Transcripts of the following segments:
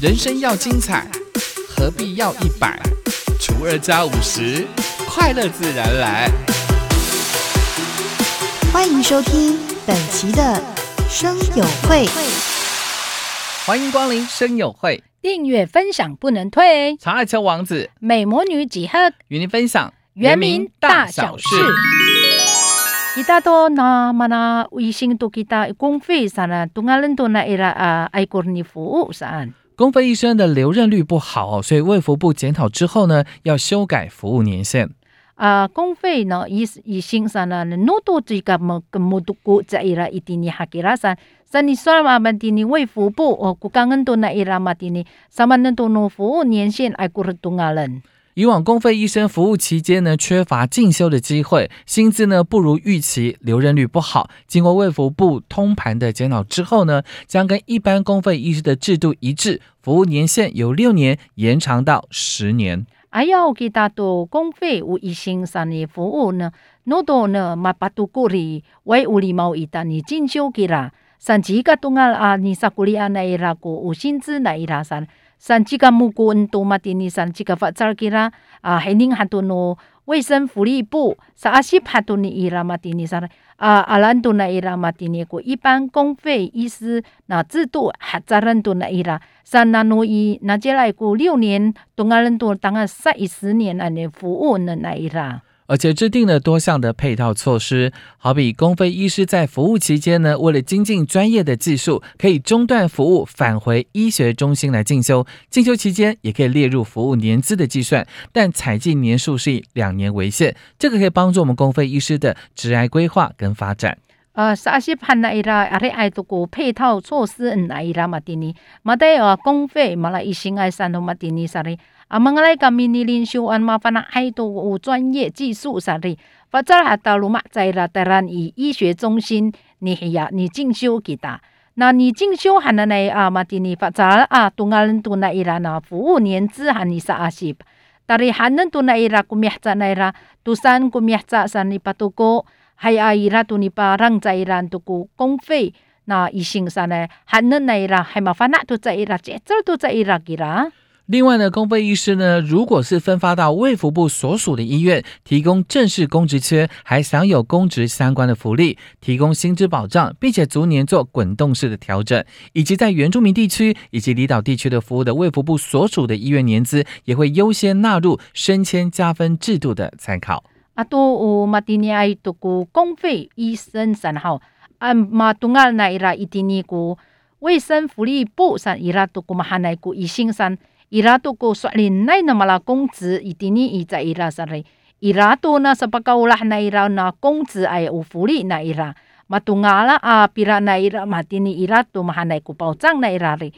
人生要精彩，何必要一百除二加五十，快乐自然来。欢迎收听本期的生友会，欢迎光临生友会，订阅分享不能退。长爱丘王子美魔女几何与您分享原名大小事。Kita to na mana wising to kita kungfi sana tungalan to na era a aikor ni fu saan. 公费医生的留任率不好，所以卫福部检讨之后呢，要修改服务年限。啊，公费呢医医生上呢，多么，伊拉一还给拉。你嘛，卫福部哦，国多那嘛，上班多服务年限，多人。以往公费医生服务期间呢，缺乏进修的机会，薪资呢不如预期，留任率不好。经过卫福部通盘的检讨之后呢，将跟一般公费医师的制度一致，服务年限由六年延长到十年。哎呀，我给大多公费无医生三年服务呢，诺多呢嘛巴杜古里为无礼貌一旦你进修给啦，上几个东啊啊，你萨古里啊那伊拉过无薪资那伊拉三七干木工多嘛定义三七干发造给啦啊海宁还多咯卫生福利部啥阿西帕多尼伊拉嘛定义三啊阿兰多纳伊拉嘛定义个一般公费医师那制度还责任都那伊拉三纳诺伊那接来过六年东阿兰多当了三一十年的服务呢那伊拉。而且制定了多项的配套措施，好比公费医师在服务期间呢，为了精进专业的技术，可以中断服务，返回医学中心来进修。进修期间也可以列入服务年资的计算，但采计年数是以两年为限。这个可以帮助我们公费医师的职业规划跟发展。呃，啥些判那伊拉阿里爱多个配套措施那伊拉马蒂尼，马得呃公费马来医生爱三头马蒂尼啥哩。啊，mengenai kami ni lin syuan ma fana hai to 专业技术啥的，发展还到路嘛，在啦当然以医学中心你系呀，你进修给他。那你进修还能来啊嘛？的你发展啊，东阿人都那伊拉那服务年资还你啥阿西？但是还能都那伊拉古米在那伊拉，都山古米在山里巴多个，还阿伊拉都你把让在伊拉都个公费，那医生啥呢？还能那伊拉还麻烦那都在伊拉，这这都在伊拉给啦。另外呢，公费医师呢，如果是分发到卫福部所属的医院，提供正式公职缺，还享有公职相关的福利，提供薪资保障，并且逐年做滚动式的调整，以及在原住民地区以及离岛地区的服务的卫福部所属的医院年资，也会优先纳入升迁加分制度的参考。啊，都马蒂尼埃都古公费医生三号，啊马东阿那伊拉伊蒂尼古卫生福利部三伊拉都古马哈奈古医生三。伊拉都过说林奈那么啦工资一定呢伊在伊拉上嘞，伊拉都那什么高啦那伊拉那工资哎有福利那伊拉，嘛都 nga 啦啊，比拉那伊拉嘛的呢伊拉都嘛还奈个保障那伊拉嘞，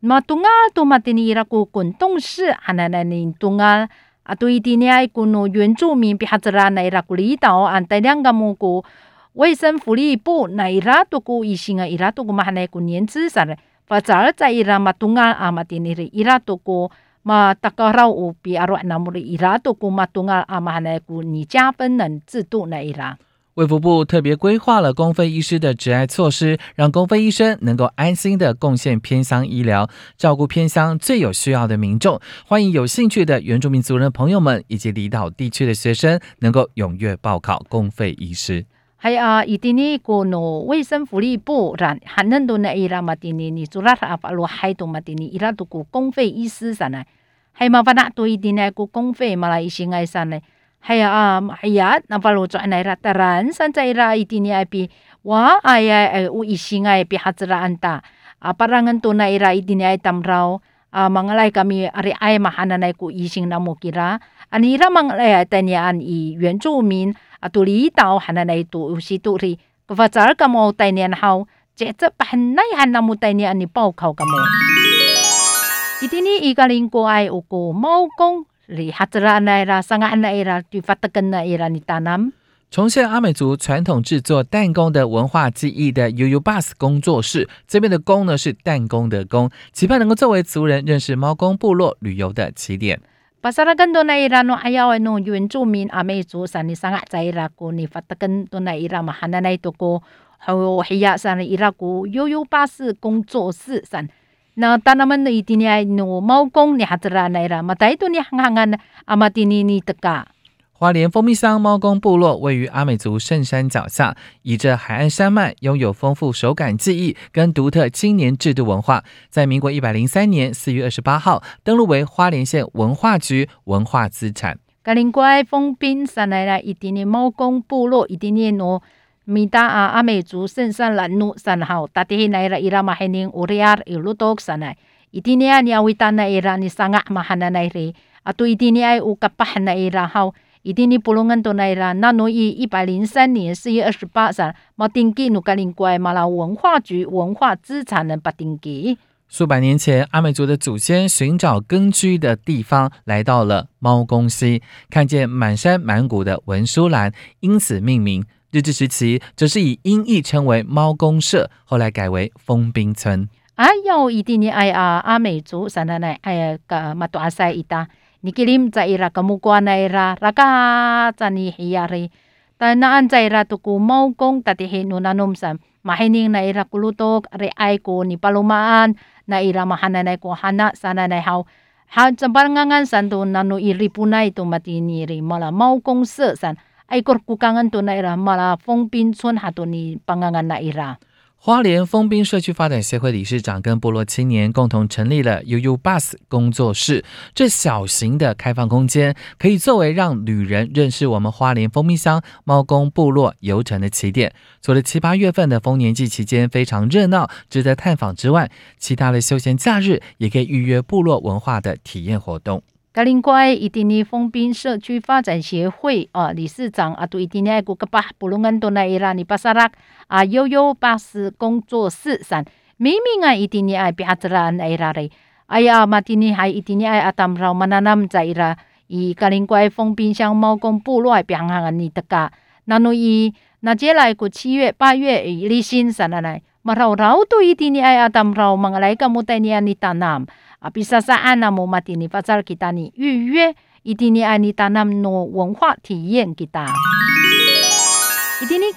嘛都 nga 都嘛的呢伊拉个滚动式还奈奈呢都 nga 啊对的呢爱个 no 原住民比哈子啦那伊拉个领导按带两个么个卫生福利部那伊拉都个医生啊伊拉都个嘛还奈个年资上嘞。发展在伊拉马东啊阿马蒂尼里伊拉多个马达高绕乌比阿罗那姆里伊拉多个马东啊阿马那古你加分能制度那伊拉。卫福部特别规划了公费医师的职爱措施，让公费医生能够安心的贡献偏乡医疗，照顾偏乡最有需要的民众。欢迎有兴趣的原住民族人朋友们以及离岛地区的学生，能够踊跃报考公费医师。Hay a itini ko no 卫生福利部 ran hanan do na ira matini ni surat apa lo hai to matini ira to ko 公费医师 sana hay ma bana to itini ko 公费 mala isingai sana hay a hayat na palo cho na ira taran san cha ira itini api wa ay u isingai pi hatra anta a parangan to na ira itini ay tamrao a mangalai kami ari ay mahananay ko ising na mo kira anira mangalay tanyaan i 原住民啊，都离岛还能来都有时都是，个发早个么带年好，这这把很耐还那么带年你报考个么？一天呢，一个人过爱有个猫公，里哈子啦来啦，上岸来啦，就发得根来啦，你大南。重现阿美族传统制作弹弓的文化记忆的 UU Bus 工作室，这边的弓呢是弹弓的弓，期盼能够作为族人认识猫公部落旅游的起点。巴萨拉根多奈伊拉诺阿亚诺原住民阿美族萨尼桑阿在伊拉古你发特根多奈伊拉嘛哈奈奈多古还有黑亚萨尼伊拉古悠悠巴士工作室上。那当他们的伊蒂尼诺猫公尼哈特拉奈拉嘛代多尼行行安阿马蒂尼尼特嘎。花莲蜂蜜乡猫公部落位于阿美族圣山脚下，倚着海岸山脉，拥有丰富手感技艺跟独特青年制度文化。在民国一百零三年四月二十八号，登录为花莲县文化局文化资产。格林怪封滨山来啦，一点点猫公部落一点点哦。米达啊阿美族圣山兰努山号，大地来啦伊拉马黑宁乌里亚伊鲁多山来，一点点你阿维丹那伊拉你上啊马汉那来哩，啊对一点点爱乌卡巴汉那伊拉好。一定你布隆恩多奈拉，那诺伊一百零三年四月二十八日，马丁基努格林怪马拉文化局文化资产人巴丁基。数百年前，阿美族的祖先寻找根居的地方，来到了猫公溪，看见满山满谷的文殊兰，因此命名。日治时期，则是以音译称为猫公社，后来改为丰滨村。哎呦，一定你爱啊阿美族，啥奶奶？哎呀，个马多阿塞伊达。Nikilim za ira kamukwa na ira raka ni hiyari tanaan za ira tuku mau kong tatihin nunanom sa mahining na ira kulutok re ay ko ni palumaan na ira mahananay ko hana sana na hao ha sambarangan san to nano iripunay to matini ri mala mau kong se san ay korkukangan to na ira mala fong pinchon hato ni pangangan na ira 花莲丰滨社区发展协会理事长跟部落青年共同成立了 UU Bus 工作室。这小型的开放空间，可以作为让旅人认识我们花莲丰滨乡猫公部落游程的起点。除了七八月份的丰年祭期间非常热闹，值得探访之外，其他的休闲假日也可以预约部落文化的体验活动。格林怪伊丁尼封滨社区发展协会啊理事长啊，对伊丁尼古格巴布隆安多奈伊拉尼巴萨拉啊悠悠巴斯工作室上，明明啊伊丁尼爱比哈兹拉奈伊拉嘞，哎呀马丁尼还伊丁尼爱阿当绕马纳南在伊拉，伊格林怪丰滨乡猫公部落爱比行行尼德嘎，那诺伊那接来个七月八月伊立新上来来，马绕绕都伊丁尼爱阿当绕马来个木代尼安尼达南。啊，比萨萨安那莫马蒂尼发扎给达尼预约，一定尼安尼达南诺文化体验给达。一定尼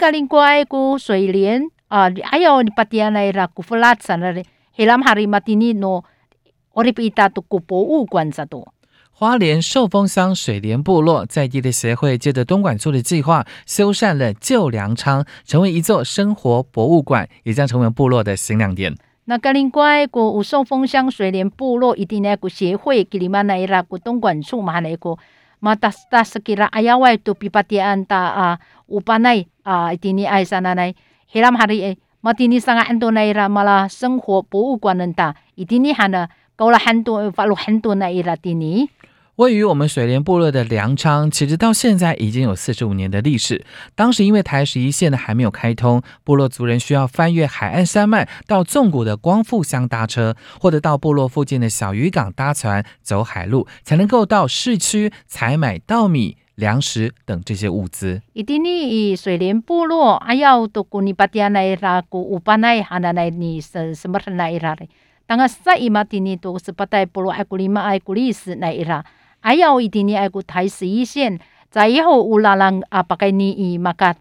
花莲寿丰乡水莲部落在地的协会，借着东莞处的计划，修缮了旧粮仓，成为一座生活博物馆，也将成为部落的新亮点。那格林怪个五寿丰乡水莲部落一定呢个协会，给你们那一拉个东莞处嘛那个，嘛达达斯吉拉哎呀喂，都比巴蒂安达啊，乌巴奈啊，一定你爱上那奈，黑拉嘛哈里，嘛蒂尼上很多那伊拉嘛啦生活博物馆能打，一定你哈呢，搞了很多发了很多那伊拉蒂尼。位于我们水莲部落的粮仓，其实到现在已经有四十五年的历史。当时因为台十一线呢还没有开通，部落族人需要翻越海岸山脉到纵谷的光复乡搭车，或者到部落附近的小渔港搭船走海路，才能够到市区采买稻米、粮食等这些物资。一定你水莲部落，哎呀，都古尼巴蒂亚那拉古乌巴奈哈那奈尼什什么那伊拉嘞？当个赛伊马蒂尼都是巴代部落爱古里马爱古里斯那伊拉。ayaw itini ay ku thai si isen zai ho ulalang apakai ni i makat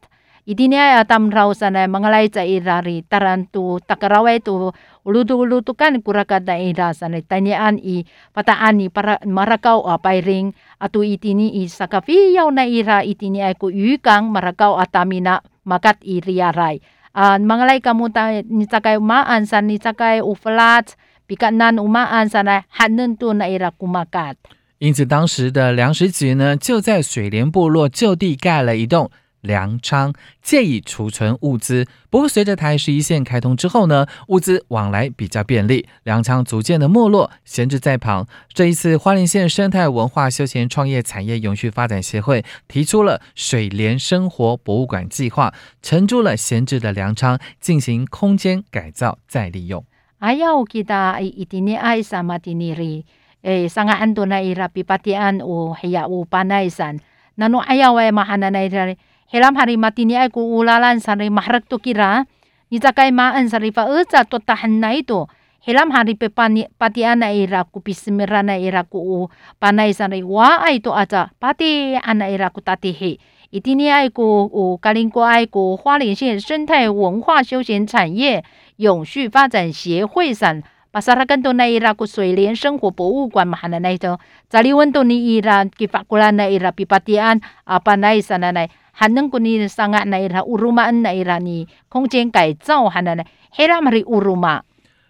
itini ay atam raw sana mangalay sa irari tarantu takaraway tu ulutu kan kurakat na ira sana tanyaan i pataan ni para marakaw apay ring atu itini i sakafiyaw na ira itini ay ku yukang marakaw atamina makat iriaray uh, mangalay kamuta ni sakay umaan sa ni sakay uflat pikanan umaan sana hanen tu na ira kumakat 因此，当时的粮食局呢，就在水莲部落就地盖了一栋粮仓，借以储存物资。不过，随着台十一线开通之后呢，物资往来比较便利，粮仓逐渐的没落，闲置在旁。这一次，花莲县生态文化休闲创业产业永续发展协会提出了水莲生活博物馆计划，承租了闲置的粮仓，进行空间改造再利用。哎呀，我记得一定要爱什么的呢？eh sanga ando na ira pipatian o heya o panaisan nanu ayaw ay mahana na ira helam hari matini ay ku ulalan sa ri mahrak to kira ni takay maan sa rifa uza to tahan na ito helam hari pe patian na ira ku pisimira na ira ku panay sa ri wa ay to aja pati ana ira ku tatihi 一定你爱国，有格林国爱国花莲县生态文化休闲产业永续发展协会上。萨拉根多奈伊拉水生活博物馆，里温多尼伊拉法奈伊拉比巴安阿巴奈萨，还能尼奈伊拉乌鲁恩奈伊拉尼空间改造，还黑拉乌鲁。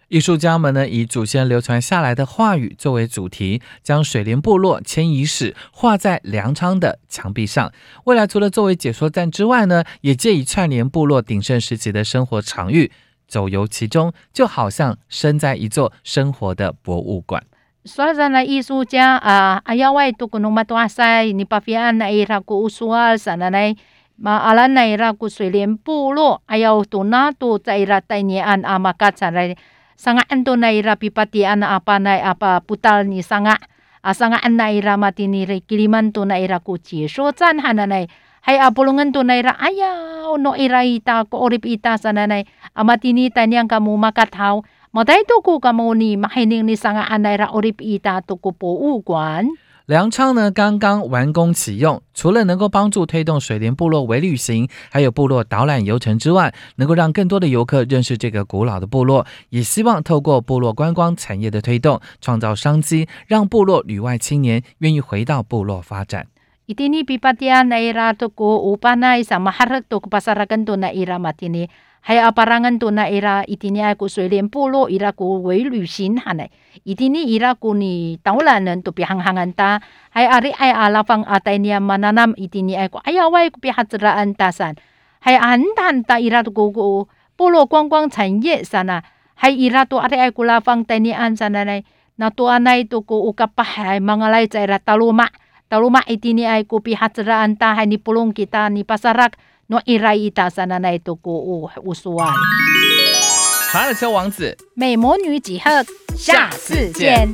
艺术家们呢，以祖先流传下来的话语作为主题，将水莲部落迁移史画在粮仓的墙壁上。未来除了作为解说站之外呢，也借以串联部落鼎盛时期的生活场域。走游其中，就好像身在一座生活的博物馆。说真的，艺术家啊，阿亚外多古努马多阿塞尼巴菲安奈伊拉古乌苏阿什奈奈马阿拉奈伊拉古水帘部落，哎亚多纳多在伊拉戴尼安阿马卡查来桑个安多奈伊拉比巴蒂安阿巴奈阿巴布达尼桑个阿桑个安奈伊拉马蒂尼勒吉里曼多奈伊拉古解说赞哈奈奈。Hai apulungan to na ira aya no ira ita ko orip ita sana nai amati ni tanyang kamu makathaw maday to ku kamu ni mahining ni sanga ana ira orip ita to ko po u kwan 粮仓呢刚刚完工启用，除了能够帮助推动水莲部落微旅行，还有部落导览游程之外，能够让更多的游客认识这个古老的部落，也希望透过部落观光产业的推动，创造商机，让部落旅外青年愿意回到部落发展。Itini pipatian na ira to ko upanay sa maharag to ko pasaragan to na ira matini. 还有巴拉恩多那伊拉，伊蒂尼爱古水莲部落伊拉古为旅行哈呢，伊蒂尼伊拉古你导览人都别行行安达，还阿里爱阿拉方阿戴尼亚曼南南伊蒂尼爱古，哎呀喂，别哈子拉安达山，还安达安达伊拉都古古部落观光产业 sana，还伊拉都阿里爱古拉方戴尼安 sana 呢，那多安奈都古乌卡巴还 mangalay 在拉达鲁马，达鲁马伊蒂尼爱古别哈子拉安达，还你布隆 kita 你巴萨拉。诺伊拉伊达山的那都过五五十万。查尔车王子，美魔女几何？下次见。